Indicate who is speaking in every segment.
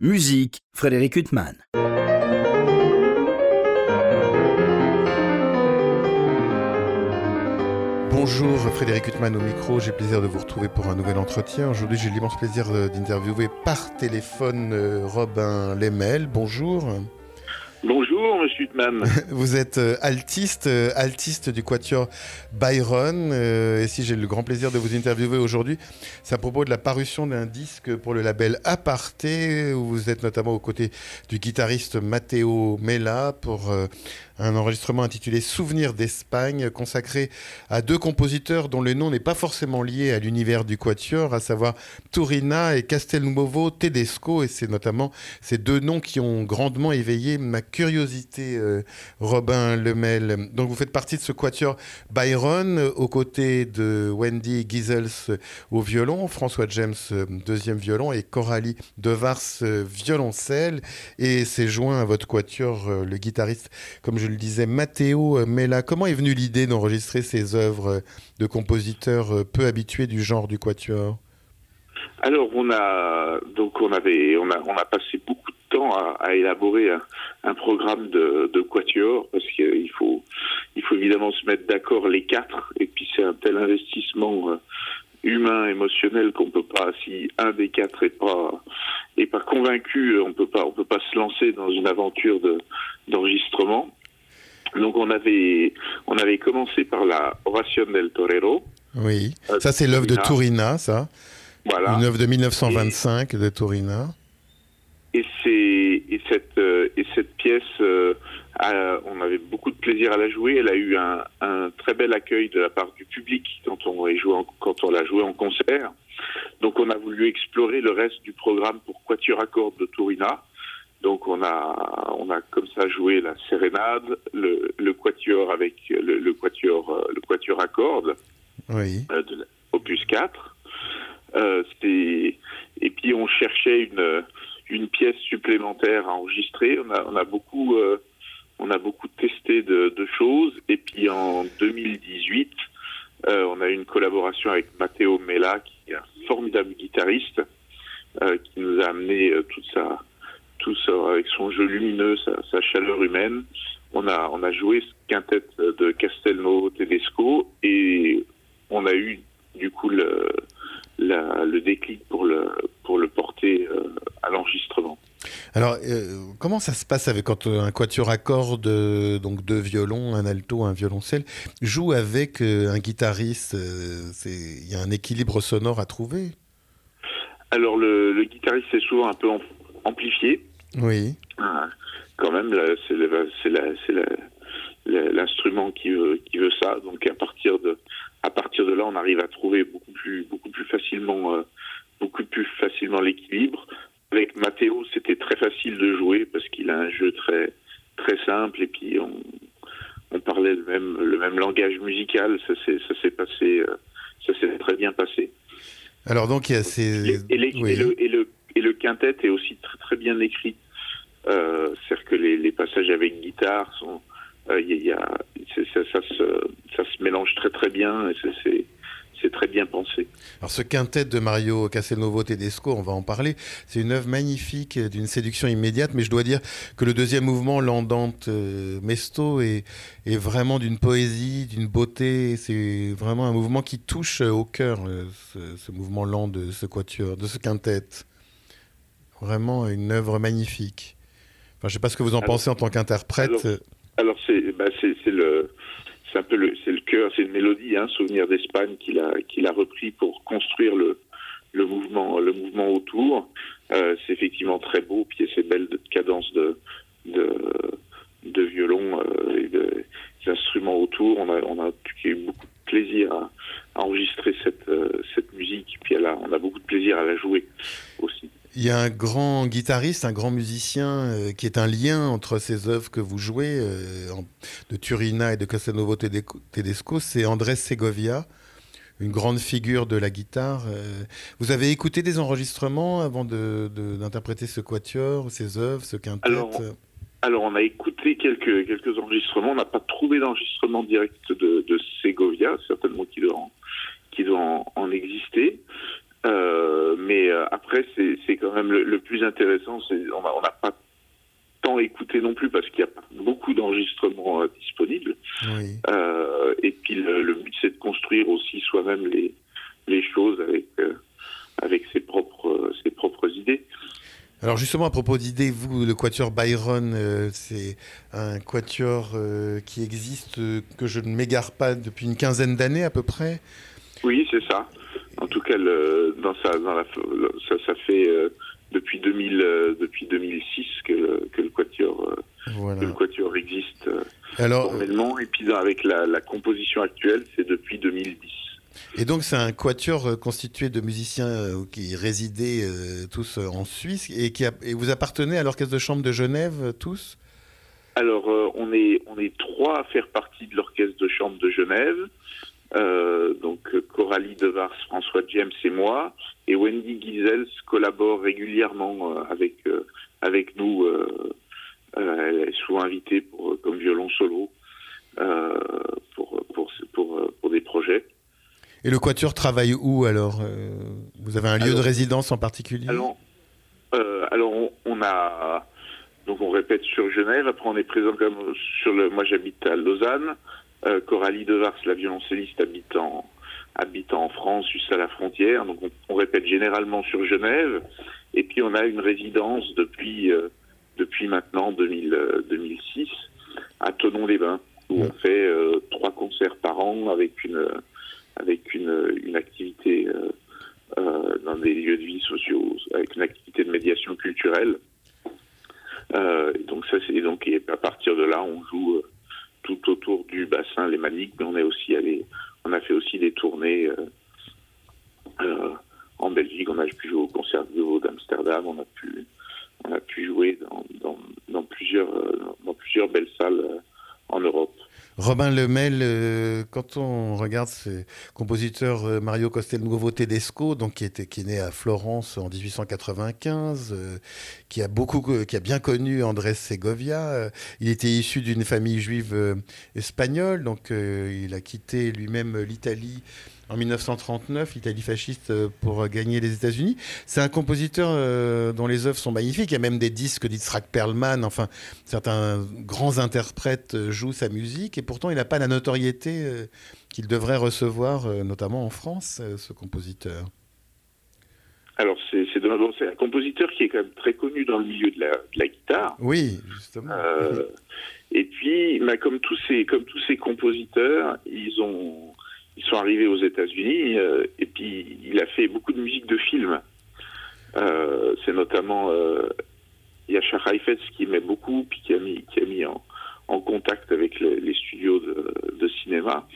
Speaker 1: Musique, Frédéric Huttman.
Speaker 2: Bonjour Frédéric Huttman au micro, j'ai plaisir de vous retrouver pour un nouvel entretien. Aujourd'hui j'ai l'immense plaisir euh, d'interviewer par téléphone euh, Robin Lemel. Bonjour.
Speaker 3: Bonjour, monsieur Huttman.
Speaker 2: Vous êtes euh, altiste, euh, altiste du quatuor Byron. euh, et si j'ai le grand plaisir de vous interviewer aujourd'hui, c'est à propos de la parution d'un disque pour le label Aparté, où vous êtes notamment aux côtés du guitariste Matteo Mella pour un enregistrement intitulé Souvenirs d'Espagne, consacré à deux compositeurs dont le nom n'est pas forcément lié à l'univers du quatuor, à savoir Turina et Castelnuovo Tedesco. Et c'est notamment ces deux noms qui ont grandement éveillé ma curiosité, euh, Robin Lemel. Donc vous faites partie de ce quatuor Byron, euh, aux côtés de Wendy Giesels euh, au violon, François James deuxième violon et Coralie Devars violoncelle. Et c'est joint à votre quatuor le guitariste, comme je le disais, Matteo Mella. Comment est venue l'idée d'enregistrer ces œuvres euh, de compositeurs euh, peu habitués du genre du quatuor?
Speaker 3: Alors, on a donc on avait on a on a passé beaucoup de temps à, élaborer un, programme de, quatuor parce qu'il faut il faut évidemment se mettre d'accord les quatre et puis c'est un tel investissement euh, humain émotionnel qu'on peut pas si un des quatre est pas convaincu euh, on peut pas on peut pas se lancer dans une aventure de d'enregistrement donc on avait on avait commencé par la Oración del Torero
Speaker 2: Oui,
Speaker 3: Euh,
Speaker 2: ça c'est l'œuvre de
Speaker 3: Turina.
Speaker 2: Ça.
Speaker 3: voilà
Speaker 2: Une œuvre de 1925 de Turina.
Speaker 3: Et, c'est, et, cette, euh, et cette pièce, euh, a- on avait beaucoup de plaisir à la jouer. Elle a eu un, un très bel accueil de la part du public quand on, l'a joué en, quand on l'a joué en concert. Donc on a voulu explorer le reste du programme pour Quatuor à cordes de Turina. Donc on a, on a comme ça joué la sérénade, le, le quatuor avec le, le quatuor, euh, le quatuor à cordes
Speaker 2: Oui.
Speaker 3: euh, de opus 4. Euh, et puis on cherchait une, une pièce supplémentaire à enregistrer. On a, on a beaucoup, euh, on a beaucoup testé de, de choses. Et puis en 2018, euh, on a eu une collaboration avec Matteo Mella, qui est un formidable guitariste, euh, qui nous a amené toute sa, avec son jeu lumineux, sa, sa chaleur humaine. On a, on a joué ce quintet de Castelnuovo Tedesco et on a eu du coup le, la- le déclic pour le, pour le porter euh, à l'enregistrement.
Speaker 2: Alors, euh, comment ça se passe avec quand un quatuor à cordes, euh, donc deux violons, un alto, un violoncelle, joue avec euh, un guitariste Il y a un équilibre sonore à trouver?
Speaker 3: Alors le, le guitariste est souvent un peu am- amplifié,
Speaker 2: Oui.
Speaker 3: Ah, quand même, c'est l'instrument qui veut, qui veut ça. Donc à partir de, à partir de là, on arrive à trouver beaucoup plus, beaucoup plus facilement, euh, beaucoup plus facilement l'équilibre. Avec Matteo, c'était très facile de jouer parce qu'il a un jeu très, très simple et puis on, on parlait le même, le même langage musical. Ça s'est, passé, euh, ça s'est très bien passé.
Speaker 2: Alors, donc, il y a
Speaker 3: Et,
Speaker 2: ces.
Speaker 3: et les-
Speaker 2: oui.
Speaker 3: et le, et, le, et le quintet est aussi très, bien écrit. Euh, C'est-à-dire que les, passages avec guitare sont. euh, ça, se, mélange très très bien c'est- c'est très bien pensé.
Speaker 2: Alors, ce quintet de Mario Castelnuovo Tedesco, on va en parler, c'est une œuvre magnifique, d'une séduction immédiate, mais je dois dire que le deuxième mouvement, l'Andante euh, Mesto, est, vraiment d'une poésie, d'une beauté. C'est vraiment un mouvement qui touche au cœur, euh, ce, ce mouvement lent de ce quatuor, de ce quintet. Vraiment une œuvre magnifique. Enfin, je ne sais pas ce que vous en
Speaker 3: Alors-
Speaker 2: pensez en tant qu'interprète.
Speaker 3: alors- Alors c'est bah, le c'est un peu le c'est le cœur, c'est une mélodie, hein, Souvenir d'Espagne qu'il a qu'il a repris pour construire le le mouvement le mouvement autour. Euh, c'est effectivement très beau, puis il y a ces belles cadences de de, de violon euh, et de, des instruments autour. On a on a eu beaucoup de plaisir à, à enregistrer cette euh, cette musique, puis elle a, on a beaucoup de plaisir à la jouer aussi.
Speaker 2: Il y a un grand guitariste, un grand musicien euh, qui est un lien entre ces œuvres que vous jouez, euh, de Turina et de Tedeco- Tedesco, c'est Andrés Segovia, une grande figure de la guitare. euh. vous avez écouté des enregistrements avant d'interpréter ce quatuor, ces œuvres, ce quintet?
Speaker 3: Alors, on a écouté quelques, quelques enregistrements. On n'a pas trouvé d'enregistrement direct de, de Segovia, certainement qui doit en exister. Mais après, c'est quand même le, plus intéressant. On n'a pas tant écouté non plus parce qu'il y a beaucoup d'enregistrements disponibles. et puis le, but, c'est de construire aussi soi-même les, les choses avec, avec ses, propres, ses propres idées.
Speaker 2: Alors justement, à propos d'idées, vous, le quatuor Byron, euh, c'est un quatuor euh, qui existe, euh, que je ne m'égare pas depuis une quinzaine d'années à peu près?
Speaker 3: Oui, c'est ça. En tout cas, dans sa, dans la, ça, ça, fait depuis, 2000, depuis 2006 que le, que le, quatuor, le quatuor existe Alors, formellement. Et puis avec la, la composition actuelle, c'est depuis 2010.
Speaker 2: Et donc c'est un quatuor euh, constitué de musiciens euh, qui résidaient euh, tous en Suisse et, qui et vous appartenez à l'orchestre de chambre de Genève tous?
Speaker 3: Alors on est on est trois à faire partie de l'orchestre de chambre de Genève. Donc Coralie Devars, François James et moi, et Wendy Gizels collabore régulièrement avec avec nous. elle est souvent invitée pour comme violon solo pour, pour pour pour des projets.
Speaker 2: Et le Quatuor travaille où alors euh, Vous avez un lieu de résidence en particulier?
Speaker 3: Alors, euh, alors on, a donc on répète sur Genève. Après on est présent comme sur le. Moi j'habite à Lausanne. Euh, Coralie Devars, la violoncelliste, habite en habite en France, juste à la frontière. Donc on, répète généralement sur Genève. Et puis on a une résidence depuis depuis maintenant 2000, 2006 à Tonon-les-Bains où on fait trois concerts par an avec une avec une, une activité euh, euh, dans des lieux de vie sociaux, avec une activité de médiation culturelle. Euh, et donc ça, c'est donc et à partir de là, on joue tout autour du bassin lémanique, mais on est aussi allé, on a fait aussi des tournées en Belgique. On a pu jouer au concert de d'Amsterdam. On a pu, on a pu jouer dans, plusieurs, dans plusieurs belles salles en Europe.
Speaker 2: Robin Lemel, euh, quand on regarde ce compositeur euh, Mario Castelnuovo Tedesco, donc qui, était, qui est né à Florence en 1895, euh, qui, a beaucoup, qui a bien connu Andrés Segovia, il était issu d'une famille juive espagnole, donc il a quitté lui-même l'Italie en 1939, l'Italie fasciste euh, pour gagner les États-Unis. C'est un compositeur euh, dont les œuvres sont magnifiques. Il y a même des disques d'Itzrak Perlman. Enfin, certains grands interprètes euh, jouent sa musique et pourtant il n'a pas la notoriété qu'il devrait recevoir, notamment en France, ce compositeur.
Speaker 3: Alors, c'est un compositeur qui est quand même très connu dans le milieu de la, de la guitare.
Speaker 2: Oui, justement.
Speaker 3: Et puis, bah, comme, tous ces, comme tous ces compositeurs, ils ont ils sont arrivés aux États-Unis euh, et puis il a fait beaucoup de musique de film. Euh, c'est notamment euh, Yasha Heifetz qui met beaucoup, puis qui a mis, qui a mis en, en contact avec les, studios de, de cinéma.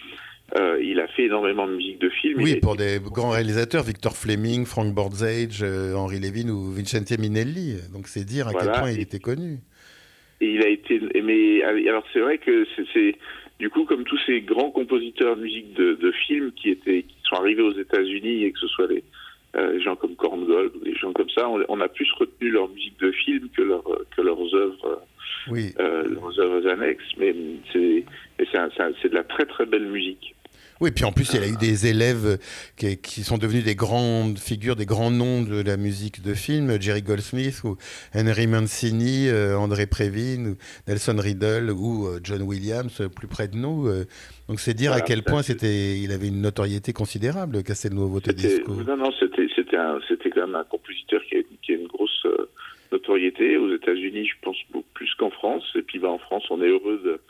Speaker 3: Euh, il a fait énormément de musique de film.
Speaker 2: Oui, pour des grands réalisateurs, Victor Fleming, Frank Bordzage, Henri Levin ou Vincente Minelli. Donc c'est dire à quel point il était connu.
Speaker 3: Et il a été, mais alors c'est vrai que c'est du coup, comme tous ces grands compositeurs de musique de, de films qui étaient, qui sont arrivés aux États-Unis et que ce soit les, euh, gens comme Korngold ou des gens comme ça, on, a plus retenu leur musique de film que, leur, que leurs œuvres, oui. euh, leurs œuvres annexes. Mais c'est, c'est de la très très belle musique.
Speaker 2: Oui, puis en plus, il y a eu des élèves qui, sont devenus des grandes figures, des grands noms de la musique de film, Jerry Goldsmith ou Henry Mancini, euh, André Previn, Nelson Riddle ou euh, John Williams, euh, plus près de nous. donc c'est dire à quel point c'était, il avait une notoriété considérable, Castelnuovo Tedesco.
Speaker 3: Non, non, c'était, c'était, c'était quand même un compositeur qui a, qui a une grosse notoriété aux États-Unis, je pense beaucoup plus qu'en France. Et puis, bah, en France, on est heureux de,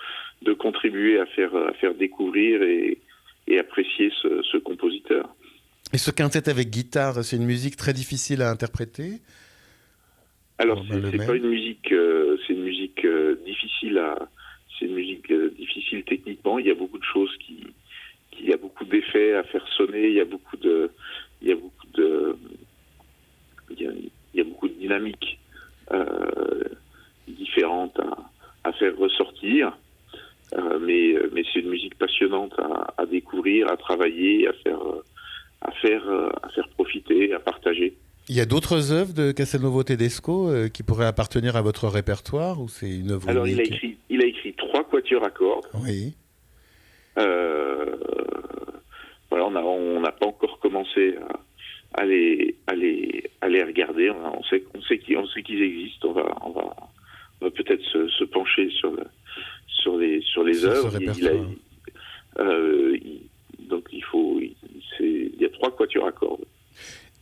Speaker 3: de contribuer à faire, à faire découvrir et et apprécier ce, compositeur.
Speaker 2: Et ce quintet avec guitare, c'est une musique très difficile à interpréter?
Speaker 3: Alors, c'est pas une musique, euh, c'est une musique euh, difficile à, c'est une musique euh, difficile techniquement. Il y a beaucoup de choses qui, qui il y a beaucoup d'effets à faire sonner. Il y a beaucoup de, il y a beaucoup de, il y a, beaucoup de dynamiques différentes à, à faire ressortir. Euh, mais, euh, mais c'est une musique passionnante à, à, découvrir, à travailler, à faire, euh, à faire, à faire profiter, à partager.
Speaker 2: Il y a d'autres œuvres de Castelnuovo Tedesco qui pourraient appartenir à votre répertoire ou c'est une œuvre
Speaker 3: Alors il a écrit, il a écrit trois quatuors à cordes.
Speaker 2: Oui.
Speaker 3: Euh, voilà, on n'a pas encore commencé à les, à les, à les regarder. On sait, on sait qu'ils, on sait qu'ils existent. On va, on va, on va peut-être se, se pencher sur le, sur les, sur les œuvres. Il, a- euh, il- donc il faut, il, y a trois quatuors à cordes.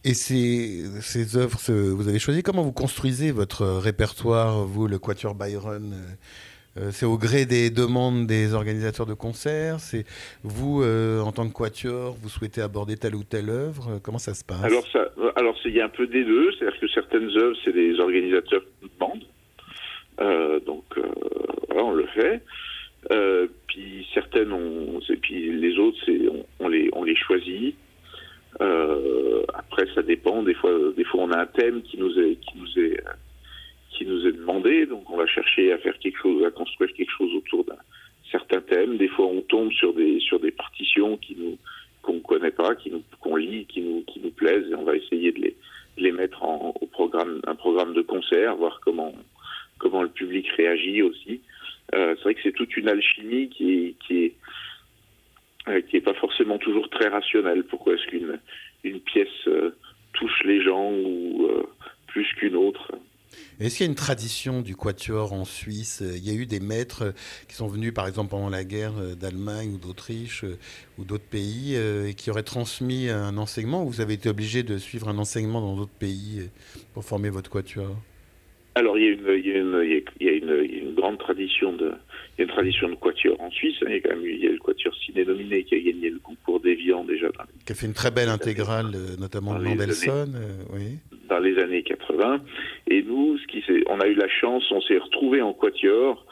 Speaker 2: Et ces, ces œuvres, vous avez choisi comment vous construisez votre répertoire, vous, le Quatuor Byron euh, euh, C'est au gré des demandes des organisateurs de concerts C'est vous, euh, en tant que quatuor, vous souhaitez aborder telle ou telle œuvre Comment ça se passe?
Speaker 3: Alors ça, alors il y a un peu des deux, c'est-à-dire que certaines œuvres, c'est les organisateurs qui nous demandent, Euh, donc euh, voilà, on le fait. Euh, puis certaines, on, et puis les autres, c'est on, on les on les choisit. Euh, après, ça dépend. Des fois, des fois, on a un thème qui nous est qui nous est euh, qui nous est demandé, donc on va chercher à faire quelque chose, à construire quelque chose autour d'un certain thème. Des fois, on tombe sur des sur des partitions qui nous qu'on connaît pas, qui nous qu'on lit, qui nous qui nous plaisent, et on va essayer de les de les mettre en, au programme un programme de concert, voir comment comment le public réagit aussi. Euh, c'est vrai que c'est toute une alchimie qui est qui est euh, pas forcément toujours très rationnelle. Pourquoi est-ce qu'une une pièce euh, touche les gens plus qu'une autre?
Speaker 2: Est-ce qu'il y a une tradition du quatuor en Suisse? Il y a eu des maîtres qui sont venus, par exemple, pendant la guerre d'Allemagne ou d'Autriche ou d'autres pays, et qui auraient transmis un enseignement? ou Vous avez été obligé de suivre un enseignement dans d'autres pays pour former votre quatuor?
Speaker 3: Alors il y a une, il y a une, il y a- il y a une, il y a une grande tradition de, il y a une tradition de quatuor en Suisse. hein. Il y a quand même eu, il y a le quatuor ciné nominé qui a gagné le concours d'Evian déjà dans,
Speaker 2: Qui a fait une très belle intégrale, euh, notamment de
Speaker 3: les
Speaker 2: Mendelssohn. euh, oui.
Speaker 3: dans les années 80. Et nous, ce qui on a eu la chance, on s'est retrouvé en quatuor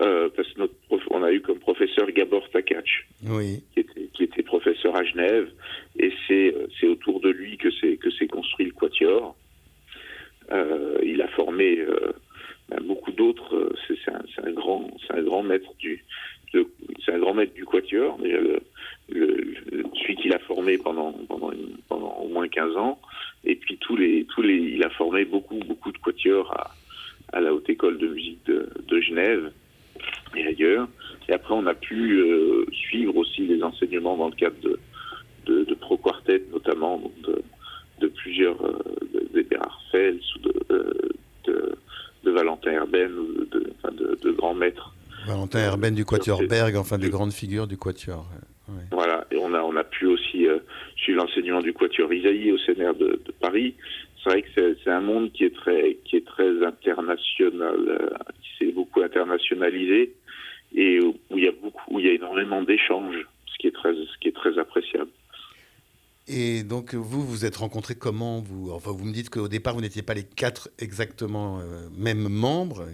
Speaker 3: euh, parce que notre prof- on a eu comme professeur Gabor Takac,
Speaker 2: oui.
Speaker 3: qui était, qui était professeur à Genève, et c'est, euh, autour de lui que s'est construit le quatuor. Euh, il a formé euh, ben, beaucoup d'autres. euh, C'est, un, grand, c'est un grand maître du, c'est un grand maître du quatuor. Déjà celui qu'il a formé pendant au moins 15 ans. Et puis tous les tous les, il a formé beaucoup beaucoup de quatuors à, la haute école de musique de, Genève et ailleurs. Et après, on a pu suivre aussi les enseignements dans le cadre de, de, Pro Quartet, notamment de plusieurs euh, Fels ou de, euh, de, de Valentin Herben ou de, de, grands maîtres.
Speaker 2: Valentin Herben du Quatuor Berg, enfin des grandes figures du Quatuor. ouais.
Speaker 3: Voilà, et on a, on a pu aussi euh, suivre l'enseignement du Quatuor Isaïe au CNR de, de Paris. C'est vrai que c'est, un monde qui est très, qui est très international, euh, qui s'est beaucoup internationalisé et où il y a beaucoup, où il y a énormément d'échanges, ce qui est très, ce qui est très appréciable.
Speaker 2: Et donc vous, vous êtes rencontrés comment vous, enfin, vous me dites qu'au départ, vous n'étiez pas les quatre exactement euh, mêmes membres,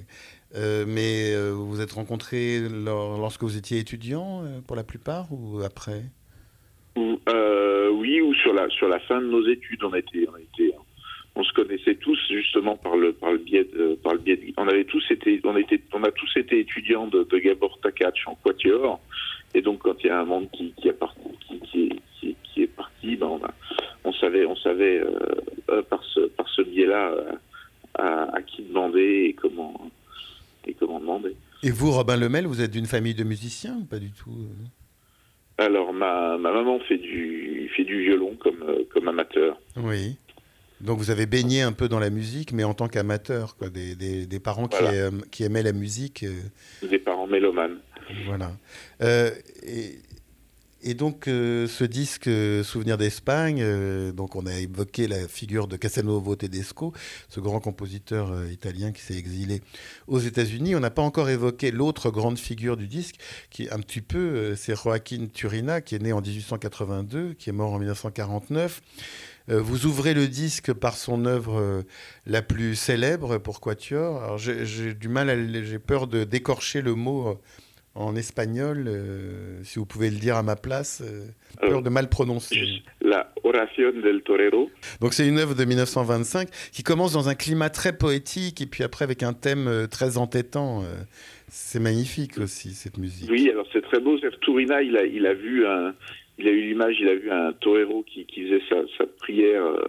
Speaker 2: euh, mais euh, vous vous êtes rencontrés lors- lorsque vous étiez étudiant pour la plupart ou après?
Speaker 3: Ou, oui, ou sur la sur la fin de nos études, on était, on était, on se connaissait tous justement par le par le biais de, par le biais on avait tous été, on était, on a tous été étudiants de, Gabor Takac en quatuor, et donc quand il y a un monde qui qui est parti, qui qui est, qui, qui est on, savait, on savait euh, euh, par ce par ce biais-là euh, à, à qui demander et comment et comment demander.
Speaker 2: Et vous, Robin Lemel, vous êtes d'une famille de musiciens ou pas du tout
Speaker 3: Alors ma, ma maman fait du fait du violon comme comme amateur.
Speaker 2: Oui. Donc vous avez baigné un peu dans la musique, mais en tant qu'amateur, quoi, des, des- des parents qui, qui aimaient la musique. euh,
Speaker 3: des parents mélomanes.
Speaker 2: Voilà. Euh, et, et donc, euh, ce disque euh, Souvenir d'Espagne, euh, on a évoqué la figure de Castelnuovo Tedesco, ce grand compositeur italien qui s'est exilé aux États-Unis. On n'a pas encore évoqué l'autre grande figure du disque, qui est un petit peu, c'est Joaquin Turina, qui est né en 1882, qui est mort en 1949. Euh, vous ouvrez le disque par son œuvre la plus célèbre pour Quatuor. J'ai du mal, j'ai peur d'écorcher le mot en espagnol. euh, si vous pouvez le dire à ma place, euh, peur
Speaker 3: Alors,
Speaker 2: de mal prononcer.
Speaker 3: La Oración del Torero.
Speaker 2: Donc c'est une œuvre de 1925 qui commence dans un climat très poétique et puis après avec un thème euh, très entêtant. euh, C'est magnifique aussi cette musique.
Speaker 3: Oui, alors c'est très beau. Tourina, il a, il a vu un, il a eu l'image, il a vu un torero qui, qui faisait sa, sa prière euh,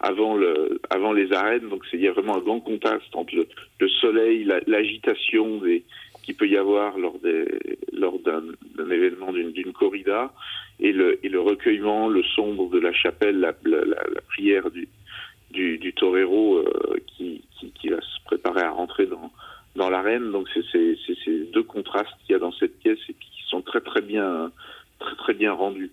Speaker 3: avant le, avant les arènes. Donc c'est il y a vraiment un grand contraste entre le, le soleil, la- l'agitation des qu'il peut y avoir lors des lors d'un événement d'une corrida et le et le recueillement, le sombre de la chapelle, la, prière du du, torero euh, qui, qui, qui, va se préparer à rentrer dans dans l'arène. Donc c'est ces deux contrastes qu'il y a dans cette pièce et qui sont très très bien très très bien rendus.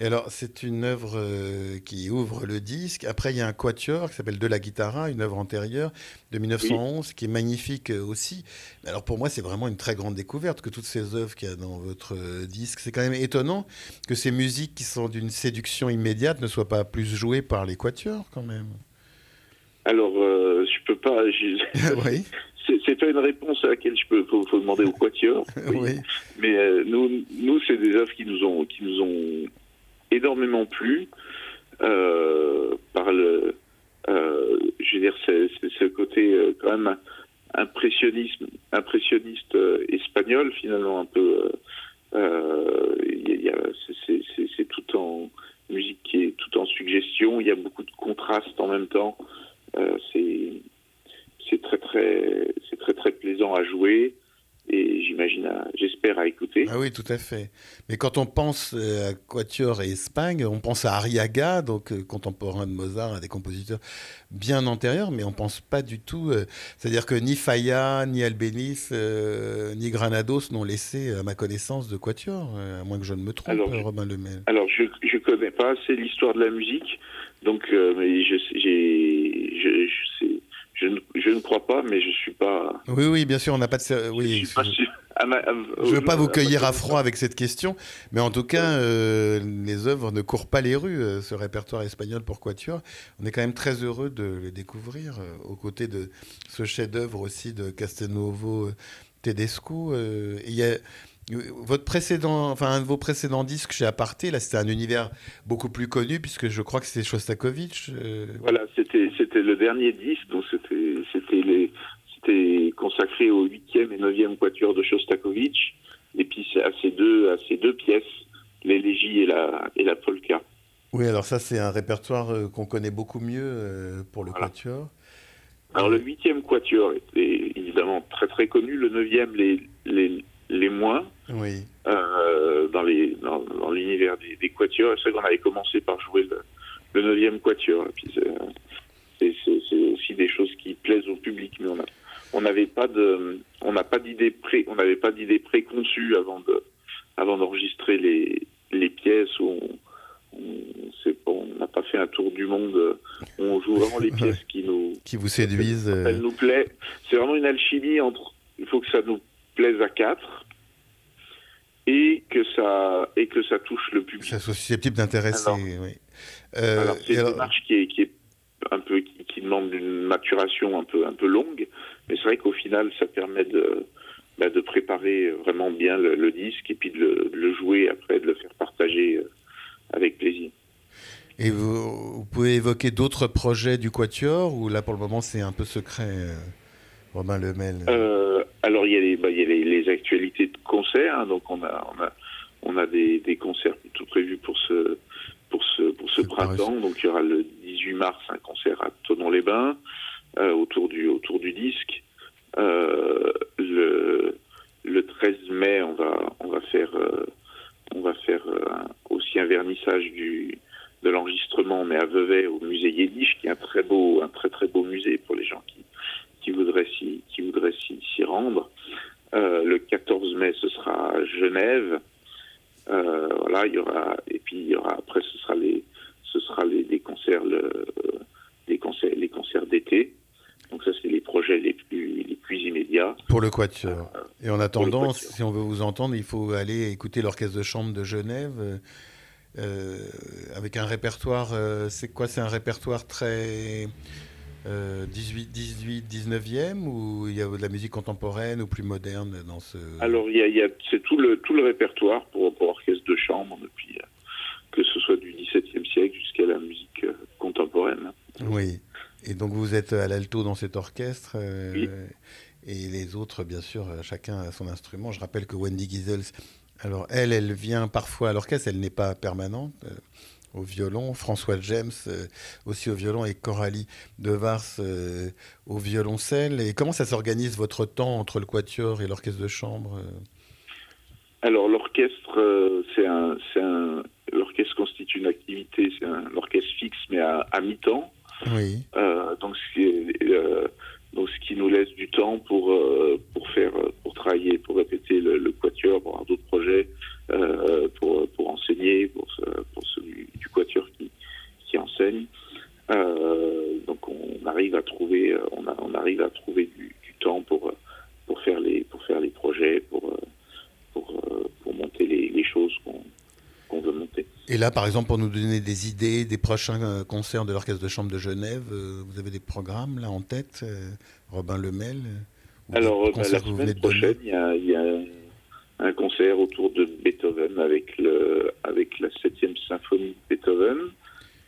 Speaker 2: Et alors, c'est une œuvre euh, qui ouvre le disque. Après, il y a un quatuor qui s'appelle De la Guitara, une œuvre antérieure de 1911 qui est magnifique euh, aussi. Alors, pour moi, c'est vraiment une très grande découverte que toutes ces œuvres qu'il y a dans votre euh, disque. C'est quand même étonnant que ces musiques qui sont d'une séduction immédiate ne soient pas plus jouées par les quatuors, quand même.
Speaker 3: Alors, je peux pas. oui. C'est pas une réponse à laquelle je peux. Faut, faut demander au quatuor. Oui. Mais nous, nous, c'est des œuvres qui nous ont, qui nous ont énormément plu euh, par le, euh, je veux dire, c'est ce côté euh, quand même impressionnisme, impressionniste espagnol finalement un peu. c'est tout en musique qui est tout en suggestion. Il y a beaucoup de contrastes en même temps. c'est c'est très très c'est très très plaisant à jouer et j'imagine, j'espère, à écouter.
Speaker 2: Ah oui, tout à fait. Mais quand on pense euh, à Quatuor et Espagne, on pense à Arriaga, donc euh, contemporain de Mozart, un des compositeurs bien antérieurs, mais on pense pas du tout. Euh, c'est-à-dire que ni Faya, ni Albéniz, ni Granados n'ont laissé, à ma connaissance, de Quatuor, à moins que je ne me trompe, alors, Robin Lemel.
Speaker 3: Alors, je ne connais pas assez l'histoire de la musique, donc mais je, j'ai, je, je sais je ne, je ne, crois pas, mais je suis pas.
Speaker 2: Oui, oui, bien sûr, on n'a pas de. Oui, je ne veux pas vous cueillir à froid avec cette question, mais en tout cas, euh, les œuvres ne courent pas les rues. Euh, ce répertoire espagnol pour Quatuor, on est quand même très heureux de le découvrir euh, aux côtés de ce chef-d'œuvre aussi de Castelnuovo Tedesco. il y a votre précédent, enfin un de vos précédents disques chez Aparté, là c'était un univers beaucoup plus connu puisque je crois que c'était Shostakovich.
Speaker 3: Euh. Voilà, c'était le dernier disque, donc c'était c'était les c'était consacré au huitième et neuvième quatuor de Shostakovich, et puis à ces deux à ces deux pièces, l'élégie et la et la polka.
Speaker 2: Oui, alors ça c'est un répertoire euh, qu'on connaît beaucoup mieux euh, pour le quatuor.
Speaker 3: Alors le huitième quatuor était évidemment très très connu, le neuvième les les les moins
Speaker 2: oui.
Speaker 3: euh, dans les dans, dans l'univers des, des, quatuors. C'est vrai qu'on avait commencé par jouer le, le 9 quatuor. Et puis des choses qui plaisent au public, mais on a on n'avait pas de on n'a pas d'idée pré on n'avait pas d'idée préconçue avant de avant d'enregistrer les les pièces où on, n'a pas fait un tour du monde on joue vraiment les pièces qui nous
Speaker 2: qui vous séduisent
Speaker 3: elles nous plaît c'est vraiment une alchimie entre il faut que ça nous plaise à quatre et que ça et que ça touche le public.
Speaker 2: Ça soit susceptible d'intéresser. Oui.
Speaker 3: Euh, c'est une démarche qui est, qui est un peu qui, demande une maturation un peu un peu longue, mais c'est vrai qu'au final ça permet de bah, de préparer vraiment bien le, disque et puis de le, de le, jouer après, de le faire partager euh, avec plaisir.
Speaker 2: Et vous, vous pouvez évoquer d'autres projets du Quatuor ou là pour le moment c'est un peu secret, euh, Romain Lemel?
Speaker 3: Euh, alors il y a les, bah, il y a les, les actualités de concerts, hein, donc on a, on a, on a des, des concerts tout prévus pour ce, pour ce, pour ce printemps. Donc il y aura le 18 mars un concert à Tonon-les-Bains euh, autour du, autour du disque. Euh, le, le 13 mai, on va, on va faire, euh, on va faire aussi un vernissage du, de l'enregistrement, mais à Vevey au musée Yiddish, qui est un très beau, un très très beau musée pour les gens qui, qui voudraient s'y, qui voudraient s'y rendre. Le 14 mai, ce sera à Genève. Voilà, il y aura après ce sera les ce sera les, les concerts le, les concerts les concerts d'été. Donc ça c'est les projets les plus les plus immédiats.
Speaker 2: Pour le quatuor. Euh, et en attendant, si on veut vous entendre, il faut aller écouter l'orchestre de chambre de Genève. Euh, avec un répertoire, euh, c'est quoi C'est un répertoire très 18, 18, 19e ou il y a de la musique contemporaine ou plus moderne dans ce...
Speaker 3: Alors, il y a, y a c'est tout le, tout le répertoire pour, pour orchestre de chambre, depuis, euh, que ce soit du XVIIe siècle jusqu'à la musique euh, contemporaine.
Speaker 2: Oui, et donc vous êtes à l'alto dans cet orchestre euh, oui. et les autres, bien sûr, chacun a son instrument. Je rappelle que Wendy Giesels, alors elle, elle vient parfois à l'orchestre, elle n'est pas permanente. au violon, François James aussi au violon et Coralie Devars au violoncelle. Et comment ça s'organise votre temps entre le quatuor et l'orchestre de chambre
Speaker 3: Alors l'orchestre, c'est un, un l'orchestre constitue une activité, c'est un orchestre fixe mais à, à mi-temps.
Speaker 2: Oui.
Speaker 3: donc donc, ce qui nous laisse du temps pour euh, pour faire pour travailler, pour répéter le, le quatuor, pour avoir d'autres projets, euh, pour pour enseigner, pour pour celui du quatuor qui qui enseigne. Euh, donc on arrive à trouver on, a, on arrive à trouver du, du, temps pour pour faire les pour faire les projets, pour pour pour monter les, les choses qu'on qu'on veut monter.
Speaker 2: Et là, par exemple, pour nous donner des idées des prochains euh, concerts de l'Orchestre de Chambre de Genève, euh, vous avez des programmes là en tête, euh, Robin Lemel
Speaker 3: Alors, bah, la semaine prochaine, il y, a, il y, a, un concert autour de Beethoven avec, le, avec la 7e symphonie de Beethoven.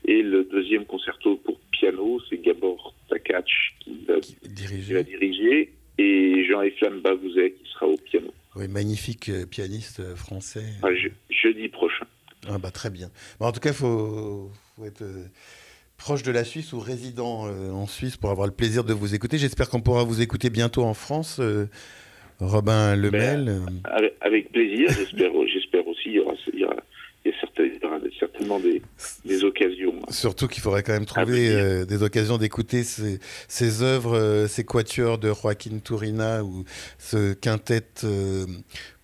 Speaker 3: Et le deuxième concerto pour piano, c'est Gabor Takach qui va diriger. Qui va diriger et Jean-Eflamme Bavouzet qui sera au piano.
Speaker 2: Oui, magnifique pianiste français.
Speaker 3: Ah, je,
Speaker 2: bah très bien. En tout cas, il faut, faut, être euh, proche de la Suisse ou résident euh, en Suisse pour avoir le plaisir de vous écouter. J'espère qu'on pourra vous écouter bientôt en France. Euh, Robin Lemel.
Speaker 3: Ben, avec, avec, plaisir, j'espère aussi. Il y aura, il y aura, il y aura certainement des, des, occasions.
Speaker 2: Surtout qu'il faudrait quand même trouver des occasions d'écouter ces, ces œuvres, ces quatuors de Joaquin Turina ou ce quintet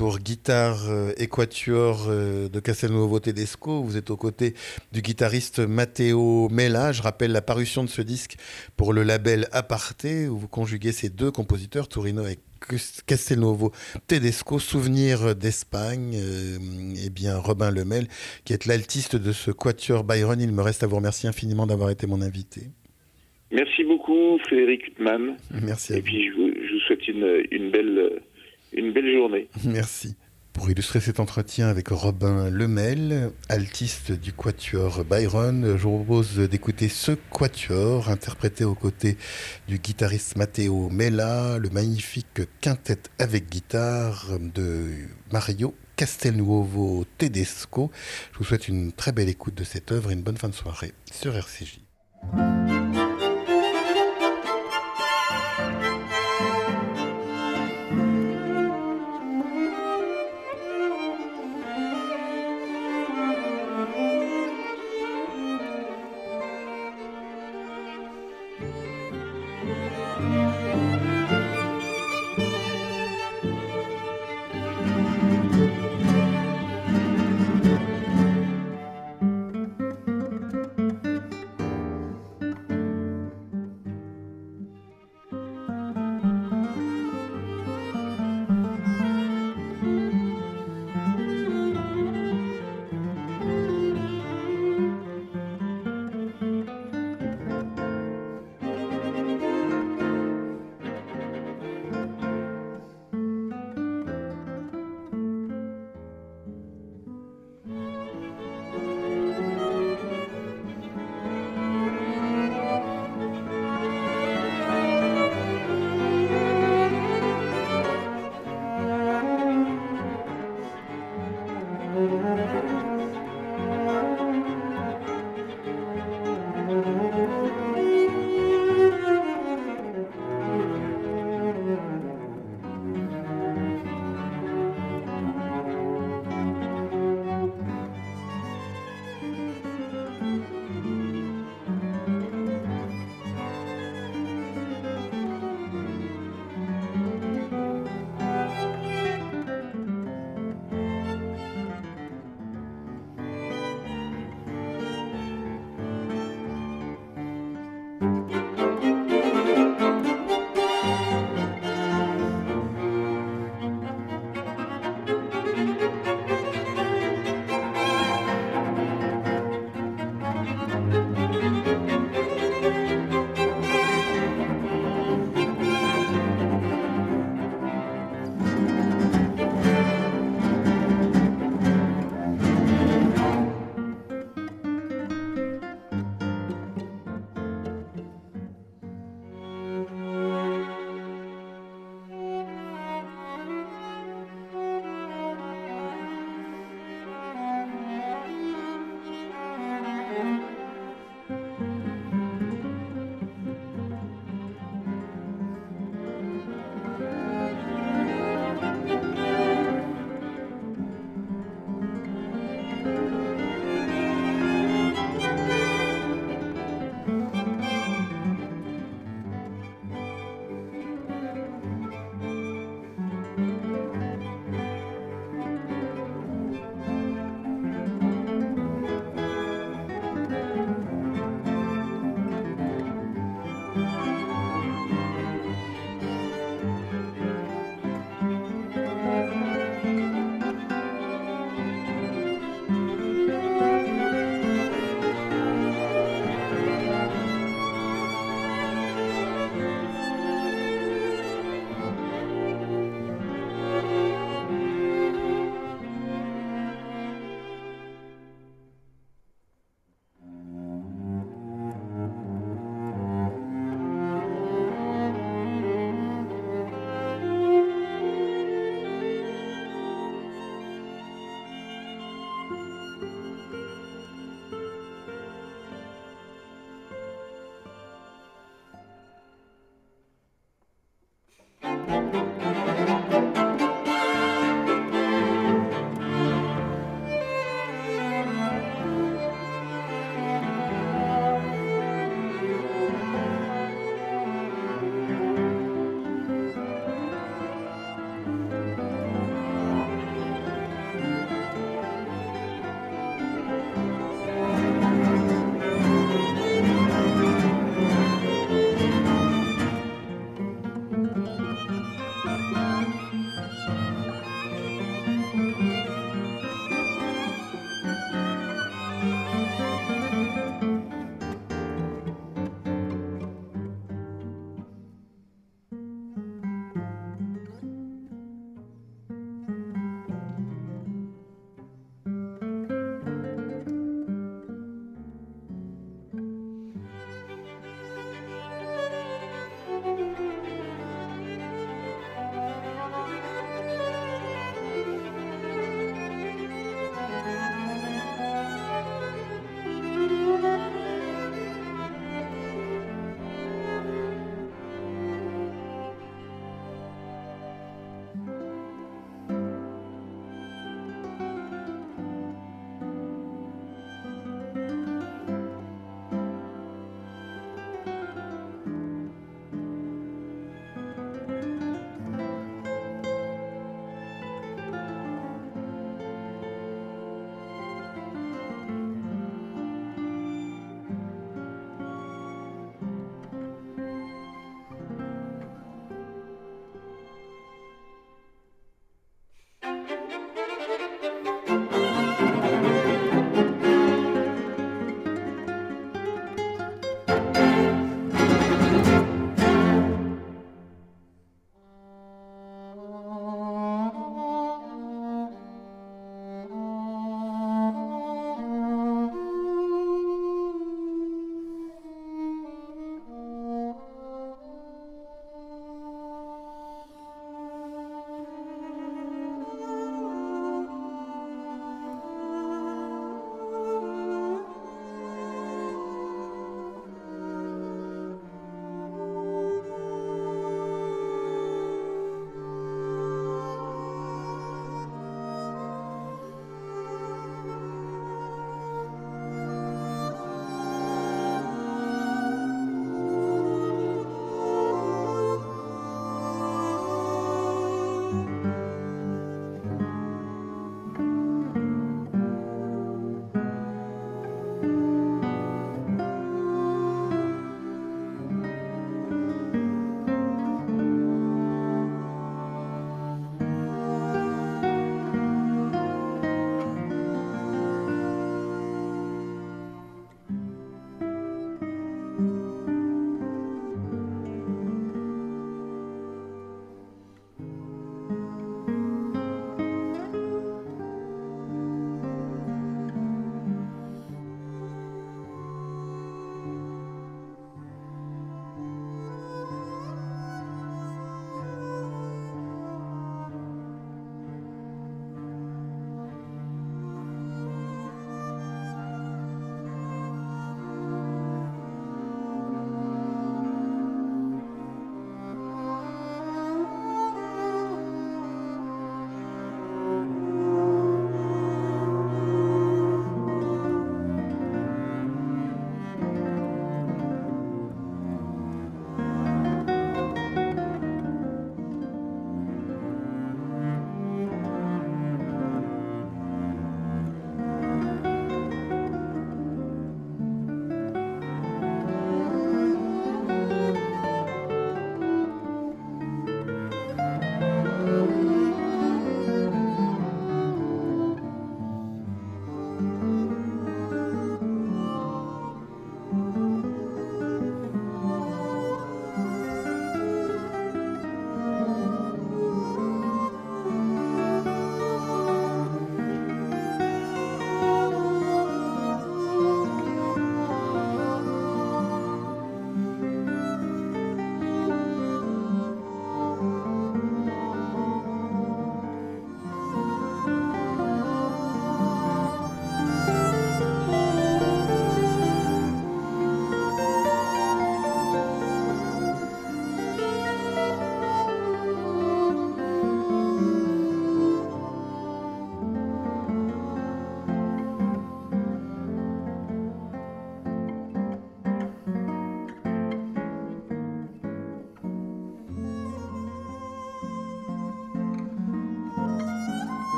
Speaker 2: pour guitare euh, équateur euh, de Castelnuovo Tedesco. Vous êtes aux côtés du guitariste Matteo Mella. Je rappelle la parution de ce disque pour le label Aparté, où vous conjuguez ces deux compositeurs, Torino et Castelnuovo Tedesco, souvenir d'Espagne, euh, et bien Robin Lemel, qui est l'altiste de ce quatuor Byron. Il me reste à vous remercier infiniment d'avoir été mon invité.
Speaker 3: Merci beaucoup, Frédéric Huttman.
Speaker 2: Merci à
Speaker 3: et puis je vous, je vous souhaite une, une belle une belle journée.
Speaker 2: Merci. Pour illustrer cet entretien avec Robin Lemel, altiste du quatuor Byron, je vous propose d'écouter ce quatuor interprété aux côtés du guitariste Matteo Mella, le magnifique quintet avec guitare de Mario Castelnuovo Tedesco. Je vous souhaite une très belle écoute de cette œuvre et une bonne fin de soirée sur RCJ.